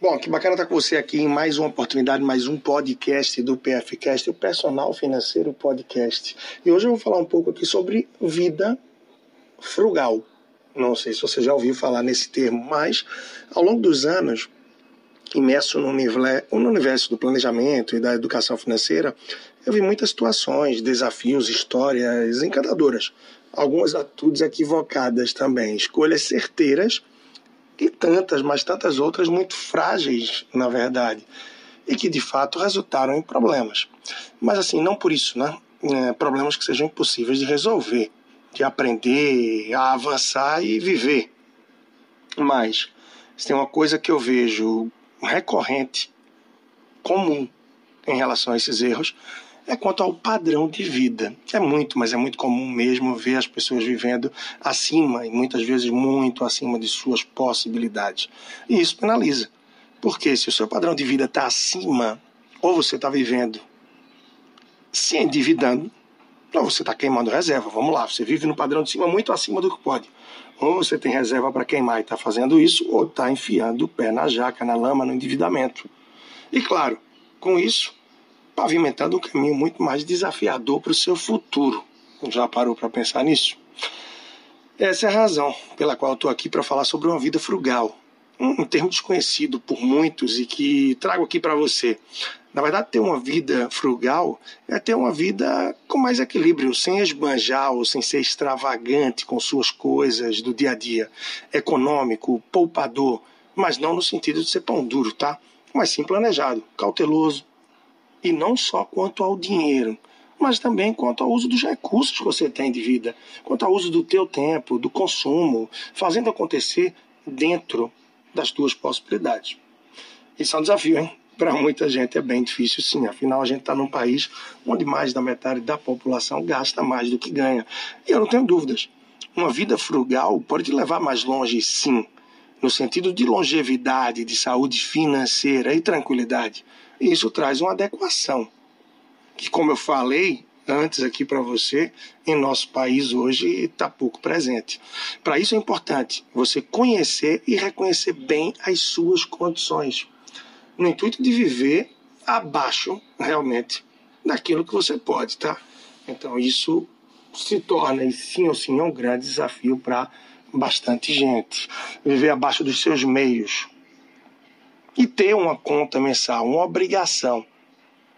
Bom, que bacana estar com você aqui em mais uma oportunidade, mais um podcast do PFcast, o Personal Financeiro Podcast. E hoje eu vou falar um pouco aqui sobre vida frugal. Não sei se você já ouviu falar nesse termo, mas ao longo dos anos, imerso no universo do planejamento e da educação financeira, eu vi muitas situações, desafios, histórias encantadoras. Algumas atitudes equivocadas também, escolhas certeiras e tantas, mas tantas outras muito frágeis, na verdade, e que de fato resultaram em problemas. Mas assim, não por isso, né? É, problemas que sejam impossíveis de resolver, de aprender a avançar e viver. Mas se tem uma coisa que eu vejo recorrente, comum em relação a esses erros, é quanto ao padrão de vida. É muito, mas é muito comum mesmo ver as pessoas vivendo acima, e muitas vezes muito acima de suas possibilidades. E isso penaliza. Porque se o seu padrão de vida está acima, ou você está vivendo se endividando, ou você está queimando reserva. Vamos lá, você vive no padrão de cima muito acima do que pode. Ou você tem reserva para queimar e está fazendo isso, ou está enfiando o pé na jaca, na lama, no endividamento. E claro, com isso, pavimentando um caminho muito mais desafiador para o seu futuro. Já parou para pensar nisso? Essa é a razão pela qual estou aqui para falar sobre uma vida frugal, um termo desconhecido por muitos e que trago aqui para você. Na verdade, ter uma vida frugal é ter uma vida com mais equilíbrio, sem esbanjar ou sem ser extravagante com suas coisas do dia a dia. Econômico, poupador, mas não no sentido de ser pão duro, tá? Mas sim planejado, cauteloso, e não só quanto ao dinheiro, mas também quanto ao uso dos recursos que você tem de vida, quanto ao uso do teu tempo, do consumo, fazendo acontecer dentro das tuas possibilidades. Isso é um desafio, hein? Para muita gente é bem difícil, sim. Afinal, a gente está num país onde mais da metade da população gasta mais do que ganha. E eu não tenho dúvidas. Uma vida frugal pode te levar mais longe, sim, no sentido de longevidade, de saúde financeira e tranquilidade. E isso traz uma adequação, que, como eu falei antes aqui para você, em nosso país hoje está pouco presente. Para isso é importante você conhecer e reconhecer bem as suas condições, no intuito de viver abaixo, realmente, daquilo que você pode, tá? Então isso se torna, sim ou sim, um grande desafio para bastante gente. Viver abaixo dos seus meios, e ter uma conta mensal, uma obrigação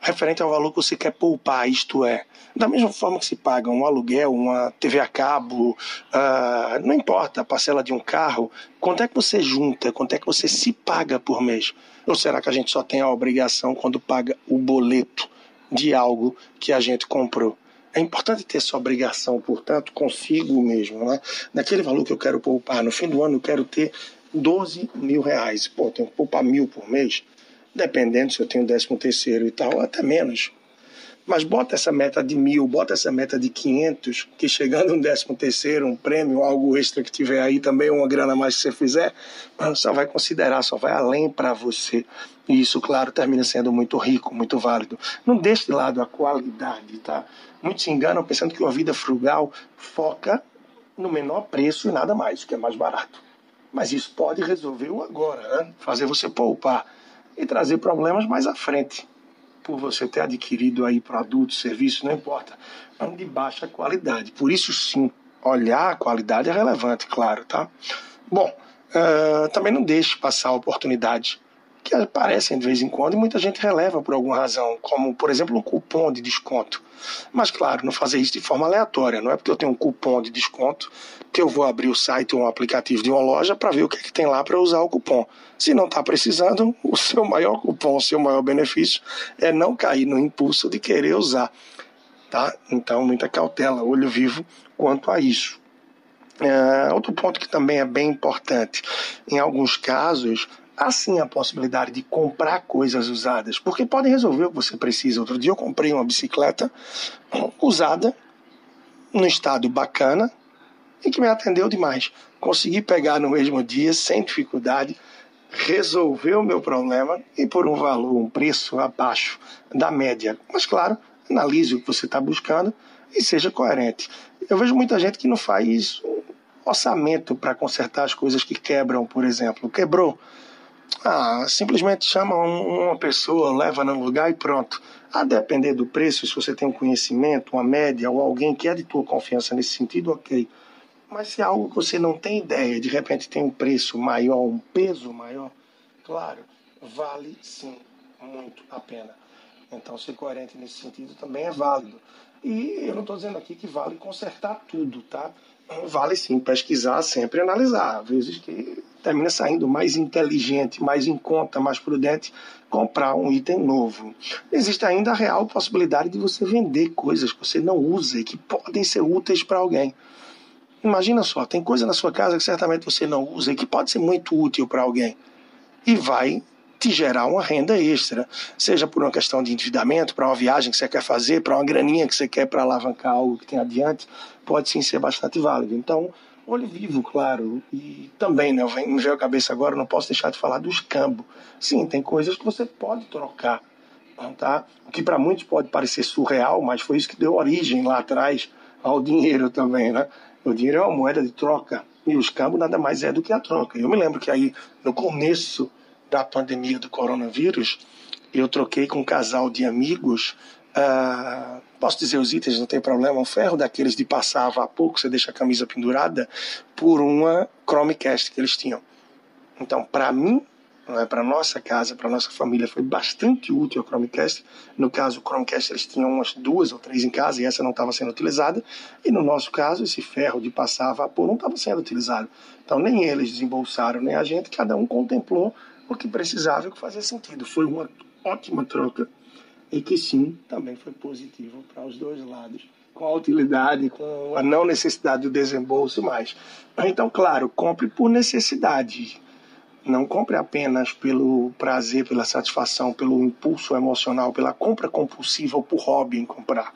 referente ao valor que você quer poupar, isto é, da mesma forma que se paga um aluguel, uma TV a cabo, uh, não importa a parcela de um carro, quanto é que você junta, quanto é que você se paga por mês? Ou será que a gente só tem a obrigação quando paga o boleto de algo que a gente comprou? É importante ter essa obrigação, portanto, consigo mesmo, né? Naquele valor que eu quero poupar, no fim do ano eu quero ter 12 mil reais. Pô, tenho que poupar mil por mês, dependendo se eu tenho décimo terceiro e tal, até menos. Mas bota essa meta de mil, bota essa meta de 500, que chegando um décimo terceiro, um prêmio, algo extra que tiver aí também, uma grana a mais que você fizer, só vai considerar, só vai além para você. E isso, claro, termina sendo muito rico, muito válido. Não deixe de lado a qualidade, tá? Muitos se enganam pensando que uma vida frugal foca no menor preço e nada mais, que é mais barato. Mas isso pode resolver o agora, né? fazer você poupar e trazer problemas mais à frente, por você ter adquirido aí produtos, serviços, não importa, de baixa qualidade. Por isso sim, olhar a qualidade é relevante, claro, tá? Bom, uh, também não deixe passar a oportunidade que aparecem de vez em quando e muita gente releva por alguma razão, como por exemplo um cupom de desconto. Mas claro, não fazer isso de forma aleatória, não é porque eu tenho um cupom de desconto que eu vou abrir o site ou um aplicativo de uma loja para ver o que, é que tem lá para usar o cupom. Se não está precisando, o seu maior cupom, o seu maior benefício é não cair no impulso de querer usar. Tá? Então, muita cautela, olho vivo quanto a isso. É, outro ponto que também é bem importante: em alguns casos, há sim a possibilidade de comprar coisas usadas, porque podem resolver o que você precisa. Outro dia eu comprei uma bicicleta usada, no estado bacana, e que me atendeu demais. Consegui pegar no mesmo dia, sem dificuldade, resolver o meu problema e por um valor, um preço abaixo da média. Mas, claro, analise o que você está buscando e seja coerente. Eu vejo muita gente que não faz orçamento para consertar as coisas que quebram, por exemplo. Quebrou, Ah, simplesmente chama uma pessoa, leva no lugar e pronto. A depender do preço, se você tem um conhecimento, uma média ou alguém que é de tua confiança nesse sentido, ok. Mas se é algo que você não tem ideia, de repente tem um preço maior, um peso maior, claro, vale sim muito a pena. Então, ser coerente nesse sentido também é válido. E eu não estou dizendo aqui que vale consertar tudo, tá? Vale sim pesquisar, sempre analisar. Às vezes que termina saindo mais inteligente, mais em conta, mais prudente comprar um item novo. Existe ainda a real possibilidade de você vender coisas que você não usa e que podem ser úteis para alguém. Imagina só, tem coisa na sua casa que certamente você não usa e que pode ser muito útil para alguém. E vai te gerar uma renda extra, seja por uma questão de endividamento, para uma viagem que você quer fazer, para uma graninha que você quer para alavancar algo que tem adiante, pode sim ser bastante válido. Então, olho vivo, claro, e também, né, me veio a cabeça agora, não posso deixar de falar do escambo. Sim, tem coisas que você pode trocar, tá? O que para muitos pode parecer surreal, mas foi isso que deu origem lá atrás ao dinheiro também, né? O dinheiro é uma moeda de troca e o escambo nada mais é do que a troca. Eu me lembro que aí no começo da pandemia do coronavírus, eu troquei com um casal de amigos. Uh, posso dizer os itens, não tem problema. Um ferro daqueles de passar a vapor, que você deixa a camisa pendurada, por uma Chromecast que eles tinham. Então, para mim, né, para nossa casa, para nossa família, foi bastante útil a Chromecast. No caso, o Chromecast eles tinham umas duas ou três em casa e essa não estava sendo utilizada. E no nosso caso, esse ferro de passar a vapor não estava sendo utilizado. Então, nem eles desembolsaram, nem a gente, cada um contemplou o que precisava e o que fazia sentido. Foi uma ótima troca e que sim, também foi positivo para os dois lados, com a utilidade, com a não necessidade do desembolso mais. Então, claro, compre por necessidade. Não compre apenas pelo prazer, pela satisfação, pelo impulso emocional, pela compra compulsiva ou por hobby em comprar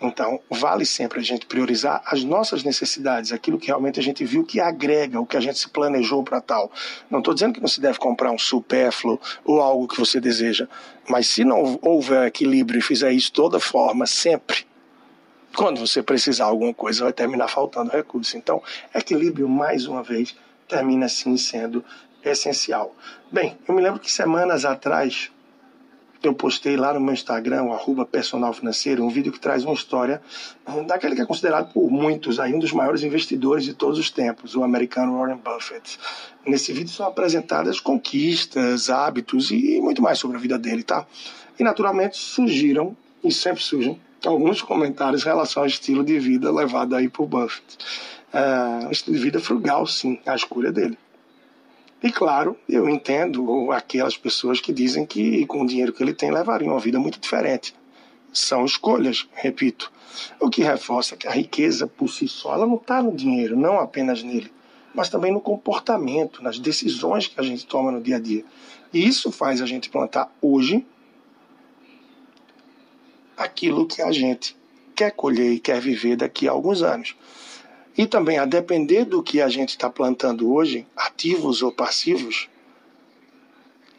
então, vale sempre a gente priorizar as nossas necessidades, aquilo que realmente a gente viu que agrega, o que a gente se planejou para tal. Não estou dizendo que não se deve comprar um supérfluo ou algo que você deseja, mas se não houver equilíbrio e fizer isso de toda forma, sempre, quando você precisar alguma coisa, vai terminar faltando recurso. Então, equilíbrio, mais uma vez, termina sim sendo essencial. Bem, eu me lembro que semanas atrás eu postei lá no meu Instagram, arroba personal financeiro, um vídeo que traz uma história daquele que é considerado por muitos aí um dos maiores investidores de todos os tempos, o americano Warren Buffett. Nesse vídeo são apresentadas conquistas, hábitos e muito mais sobre a vida dele, tá? E naturalmente surgiram, e sempre surgem, alguns comentários em relação ao estilo de vida levado aí por Buffett. Uh, um estilo de vida frugal, sim, a escolha dele. E claro, eu entendo aquelas pessoas que dizem que com o dinheiro que ele tem levariam uma vida muito diferente. São escolhas, repito. O que reforça que a riqueza por si só ela não está no dinheiro, não apenas nele, mas também no comportamento, nas decisões que a gente toma no dia a dia. E isso faz a gente plantar hoje aquilo que a gente quer colher e quer viver daqui a alguns anos. E também, a depender do que a gente está plantando hoje, ativos ou passivos,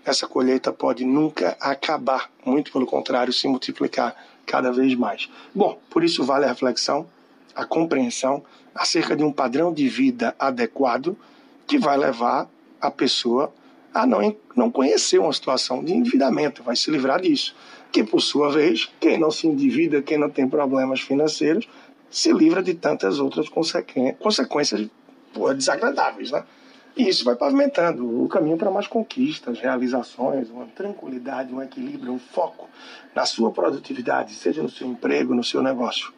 essa colheita pode nunca acabar, muito pelo contrário, se multiplicar cada vez mais. Bom, por isso vale a reflexão, a compreensão acerca de um padrão de vida adequado que vai levar a pessoa a não, não conhecer uma situação de endividamento, vai se livrar disso. Que, por sua vez, quem não se endivida, quem não tem problemas financeiros, se livra de tantas outras consequências desagradáveis, né? E isso vai pavimentando o caminho para mais conquistas, realizações, uma tranquilidade, um equilíbrio, um foco na sua produtividade, seja no seu emprego, no seu negócio.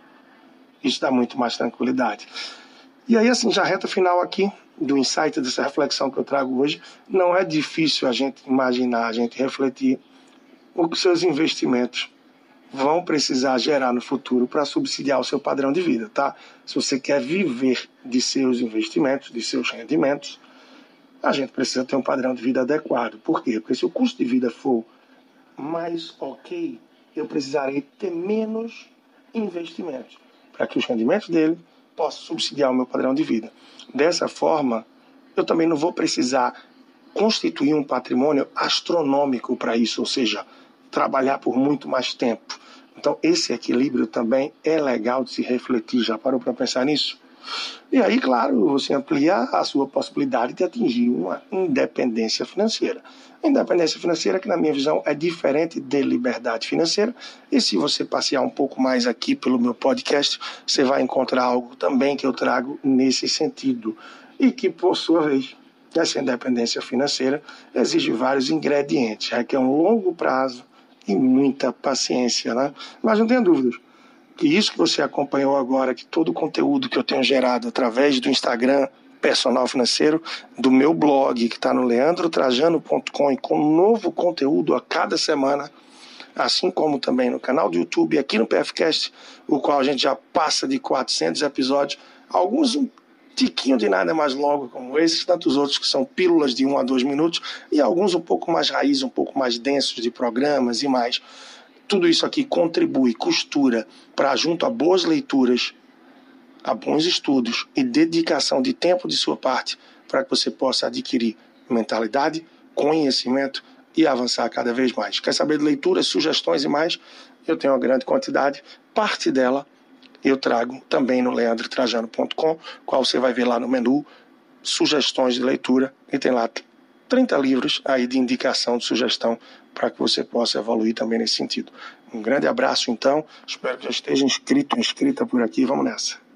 Isso dá muito mais tranquilidade. E aí, assim, já reta final aqui do insight dessa reflexão que eu trago hoje, não é difícil a gente imaginar, a gente refletir o que seus investimentos vão precisar gerar no futuro para subsidiar o seu padrão de vida, tá? Se você quer viver de seus investimentos, de seus rendimentos, a gente precisa ter um padrão de vida adequado. Por quê? Porque se o custo de vida for mais ok, eu precisarei ter menos investimentos para que os rendimentos dele possam subsidiar o meu padrão de vida. Dessa forma, eu também não vou precisar constituir um patrimônio astronômico para isso, ou seja, trabalhar por muito mais tempo. Então, esse equilíbrio também é legal de se refletir. Já parou para pensar nisso? E aí, claro, você amplia a sua possibilidade de atingir uma independência financeira. Independência financeira, que na minha visão é diferente de liberdade financeira. E se você passear um pouco mais aqui pelo meu podcast, você vai encontrar algo também que eu trago nesse sentido. E que, por sua vez, essa independência financeira exige vários ingredientes, requer um longo prazo e muita paciência, né? Mas não tenha dúvidas que isso que você acompanhou agora, que todo o conteúdo que eu tenho gerado através do Instagram personal financeiro, do meu blog que está no leandrotrajano.com e com novo conteúdo a cada semana, assim como também no canal do YouTube aqui no PFcast, o qual a gente já passa de 400 episódios, alguns um tiquinho de nada mais longo como esses, tantos outros que são pílulas de um a dois minutos e alguns um pouco mais raiz, um pouco mais densos de programas e mais tudo isso aqui contribui, costura para, junto a boas leituras, a bons estudos e dedicação de tempo de sua parte, para que você possa adquirir mentalidade, conhecimento e avançar cada vez mais. Quer saber de leituras, sugestões e mais? Eu tenho uma grande quantidade, parte dela eu trago também no leandrotrajano.com, qual você vai ver lá no menu sugestões de leitura e tem lá 30 livros aí de indicação, de sugestão, para que você possa evoluir também nesse sentido. Um grande abraço, então. Espero que já esteja inscrito, inscrita por aqui. Vamos nessa.